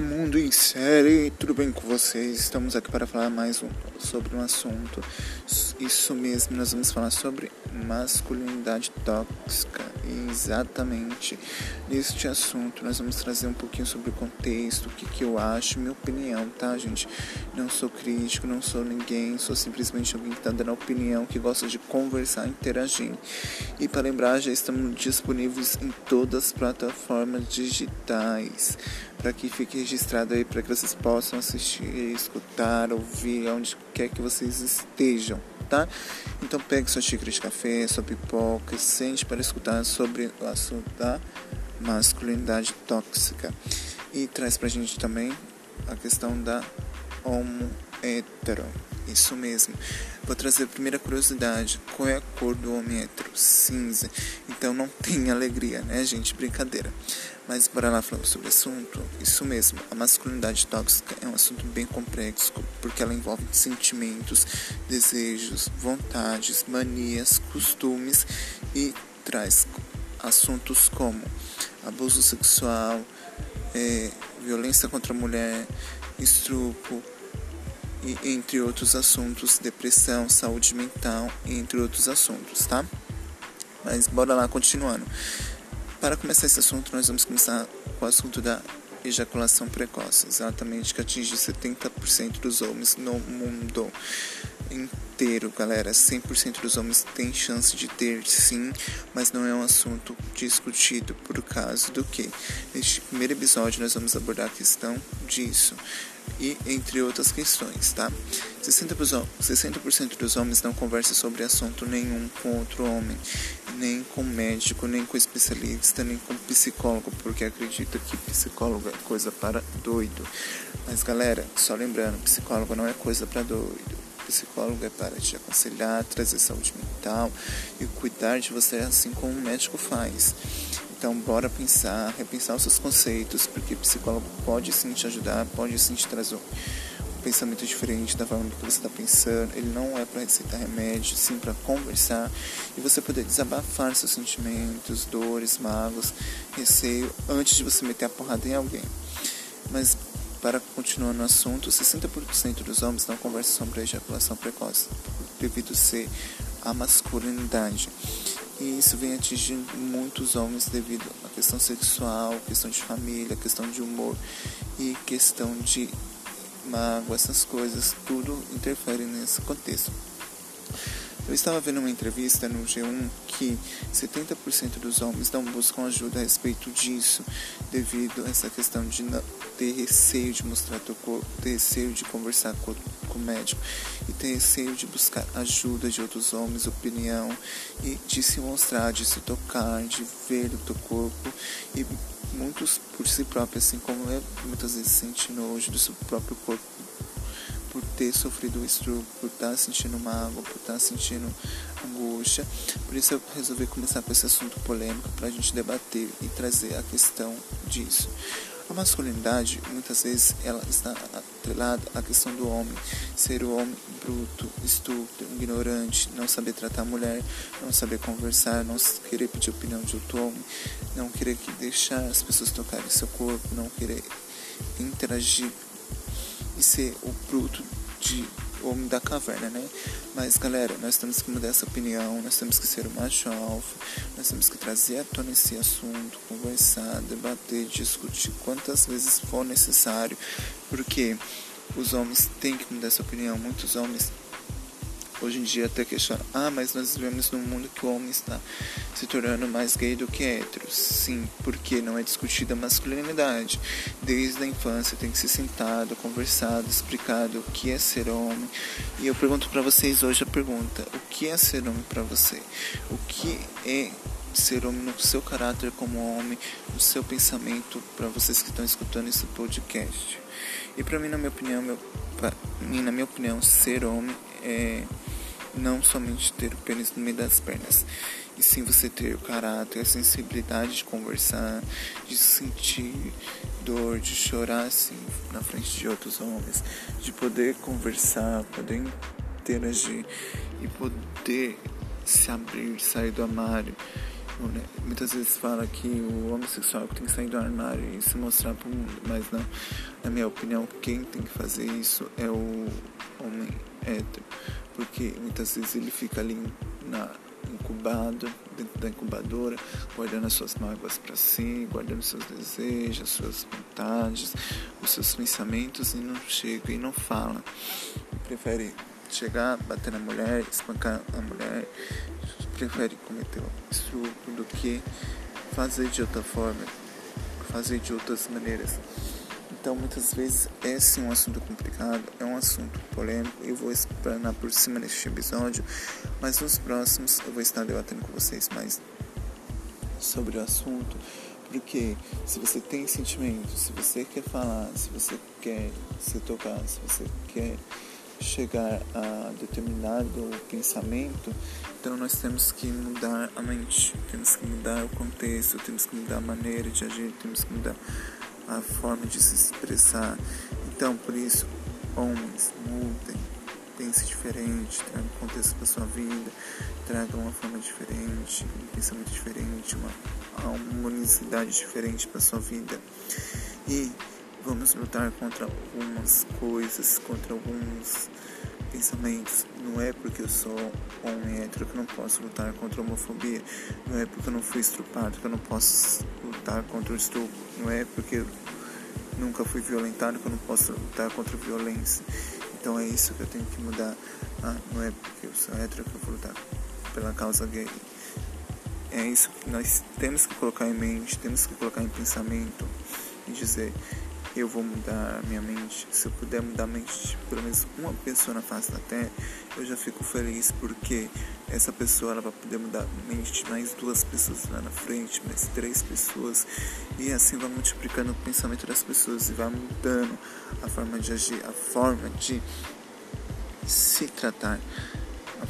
Mundo em série, tudo bem com vocês? Estamos aqui para falar mais um, sobre um assunto. Isso mesmo, nós vamos falar sobre masculinidade tóxica. E exatamente neste assunto, nós vamos trazer um pouquinho sobre o contexto, o que, que eu acho, minha opinião, tá, gente? Não sou crítico, não sou ninguém, sou simplesmente alguém que está dando opinião, que gosta de conversar, interagir. E para lembrar, já estamos disponíveis em todas as plataformas digitais para que fique registrado aí para que vocês possam assistir, escutar, ouvir onde quer que vocês estejam, tá? Então pegue sua xícara de café, sua pipoca, sente para escutar sobre o assunto da masculinidade tóxica e traz pra gente também a questão da homo hetero. Isso mesmo. Vou trazer a primeira curiosidade. Qual é a cor do homem hétero? Cinza. Então não tem alegria, né, gente? Brincadeira. Mas bora lá falando sobre o assunto. Isso mesmo, a masculinidade tóxica é um assunto bem complexo, porque ela envolve sentimentos, desejos, vontades, manias, costumes e traz assuntos como abuso sexual, é, violência contra a mulher, estupro, e entre outros assuntos, depressão, saúde mental, entre outros assuntos, tá? Mas bora lá, continuando. Para começar esse assunto, nós vamos começar com o assunto da ejaculação precoce, exatamente que atinge 70% dos homens no mundo inteiro, galera. 100% dos homens têm chance de ter, sim, mas não é um assunto discutido por causa do que. Neste primeiro episódio, nós vamos abordar a questão disso e entre outras questões, tá? 60%, dos homens não conversam sobre assunto nenhum com outro homem, nem com médico, nem com especialista, nem com psicólogo, porque acredita que psicólogo é coisa para doido. Mas galera, só lembrando, psicólogo não é coisa para doido. Psicólogo é para te aconselhar, trazer saúde mental e cuidar de você assim como um médico faz. Então, bora pensar, repensar os seus conceitos, porque psicólogo pode sim te ajudar, pode sim te trazer um pensamento diferente da forma que você está pensando. Ele não é para receitar remédio, sim para conversar e você poder desabafar seus sentimentos, dores, mágoas, receio, antes de você meter a porrada em alguém. Mas, para continuar no assunto, 60% dos homens não conversam sobre a ejaculação precoce, devido ser a masculinidade. E isso vem atingindo muitos homens devido à questão sexual, questão de família, questão de humor e questão de mágoa, essas coisas, tudo interfere nesse contexto. Eu estava vendo uma entrevista no G1 que 70% dos homens não buscam ajuda a respeito disso, devido a essa questão de ter receio de mostrar teu corpo, ter receio de conversar com, com o médico e ter receio de buscar ajuda de outros homens, opinião e de se mostrar, de se tocar, de ver o teu corpo e muitos por si próprios, assim como eu, muitas vezes sente nojo do seu próprio corpo por ter sofrido o estupro, por estar tá sentindo mágoa, por estar tá sentindo angústia. Por isso eu resolvi começar com esse assunto polêmico para a gente debater e trazer a questão disso. A masculinidade, muitas vezes, ela está atrelada à questão do homem, ser o homem bruto, estúpido, ignorante, não saber tratar a mulher, não saber conversar, não querer pedir opinião de outro homem, não querer deixar as pessoas tocarem seu corpo, não querer interagir e ser o bruto de homem da caverna, né? Mas galera, nós temos que mudar essa opinião, nós temos que ser o macho alfa, nós temos que trazer à tona esse assunto, conversar, debater, discutir quantas vezes for necessário, porque os homens têm que mudar essa opinião, muitos homens hoje em dia até questionam, ah, mas nós vivemos num mundo que o homem está se tornando mais gay do que hétero. Sim, porque não é discutida a masculinidade. Desde a infância tem que ser sentado, conversado, explicado o que é ser homem. E eu pergunto para vocês hoje a pergunta: o que é ser homem para você? O que é ser homem no seu caráter como homem, no seu pensamento para vocês que estão escutando esse podcast? E para mim, na minha opinião, meu, pra mim, na minha opinião, ser homem é não somente ter o pênis no meio das pernas, e sim você ter o caráter, a sensibilidade de conversar, de sentir dor, de chorar assim na frente de outros homens, de poder conversar, poder interagir e poder se abrir, sair do armário né? Muitas vezes fala que o homossexual tem que sair do armário e se mostrar para o mundo, mas não. Na minha opinião, quem tem que fazer isso é o homem hétero, porque muitas vezes ele fica ali na incubado dentro da incubadora, guardando as suas mágoas para si, guardando seus desejos, suas vontades, os seus pensamentos e não chega e não fala. Prefere chegar, bater na mulher, espancar a mulher, prefere cometer o estupro do que fazer de outra forma, fazer de outras maneiras. Então, muitas vezes, esse é um assunto complicado, é um assunto polêmico. Eu vou explanar por cima neste episódio, mas nos próximos eu vou estar debatendo com vocês mais sobre o assunto. Porque se você tem sentimentos, se você quer falar, se você quer se tocar, se você quer chegar a determinado pensamento, então nós temos que mudar a mente, temos que mudar o contexto, temos que mudar a maneira de agir, temos que mudar a forma de se expressar. Então, por isso, homens, mudem, pense diferente, traga um contexto para sua vida, traga uma forma diferente, um pensamento diferente, uma harmonicidade diferente para sua vida. E vamos lutar contra algumas coisas, contra alguns pensamentos. Não é porque eu sou homem hétero que eu não posso lutar contra a homofobia. Não é porque eu não fui estrupado que eu não posso lutar contra o estupro. Não é porque eu nunca fui violentado que eu não posso lutar contra a violência. Então é isso que eu tenho que mudar. Ah, não é porque eu sou hétero que eu vou lutar pela causa gay. É isso que nós temos que colocar em mente, temos que colocar em pensamento e dizer eu vou mudar minha mente. Se eu puder mudar a mente de pelo menos uma pessoa na face da terra, eu já fico feliz porque essa pessoa ela vai poder mudar a mente de mais duas pessoas lá na frente, mais três pessoas, e assim vai multiplicando o pensamento das pessoas e vai mudando a forma de agir, a forma de se tratar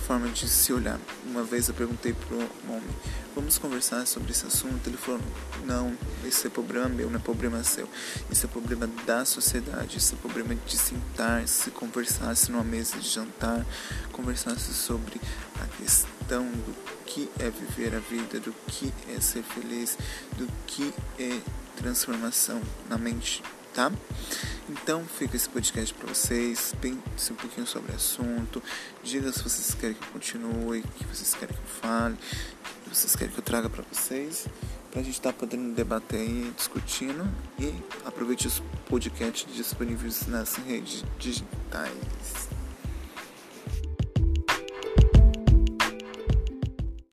forma de se olhar. Uma vez eu perguntei para um homem, vamos conversar sobre esse assunto? Ele falou, não, esse é problema meu, não é problema seu. Isso é problema da sociedade, isso é problema de sentar, se conversasse numa mesa de jantar, conversasse sobre a questão do que é viver a vida, do que é ser feliz, do que é transformação na mente tá? Então fica esse podcast para vocês, pense um pouquinho sobre o assunto, diga se vocês querem que eu continue, que vocês querem que eu fale, que vocês querem que eu traga para vocês, para a gente estar tá podendo debater aí, discutindo e aproveite os podcasts disponíveis nas redes digitais.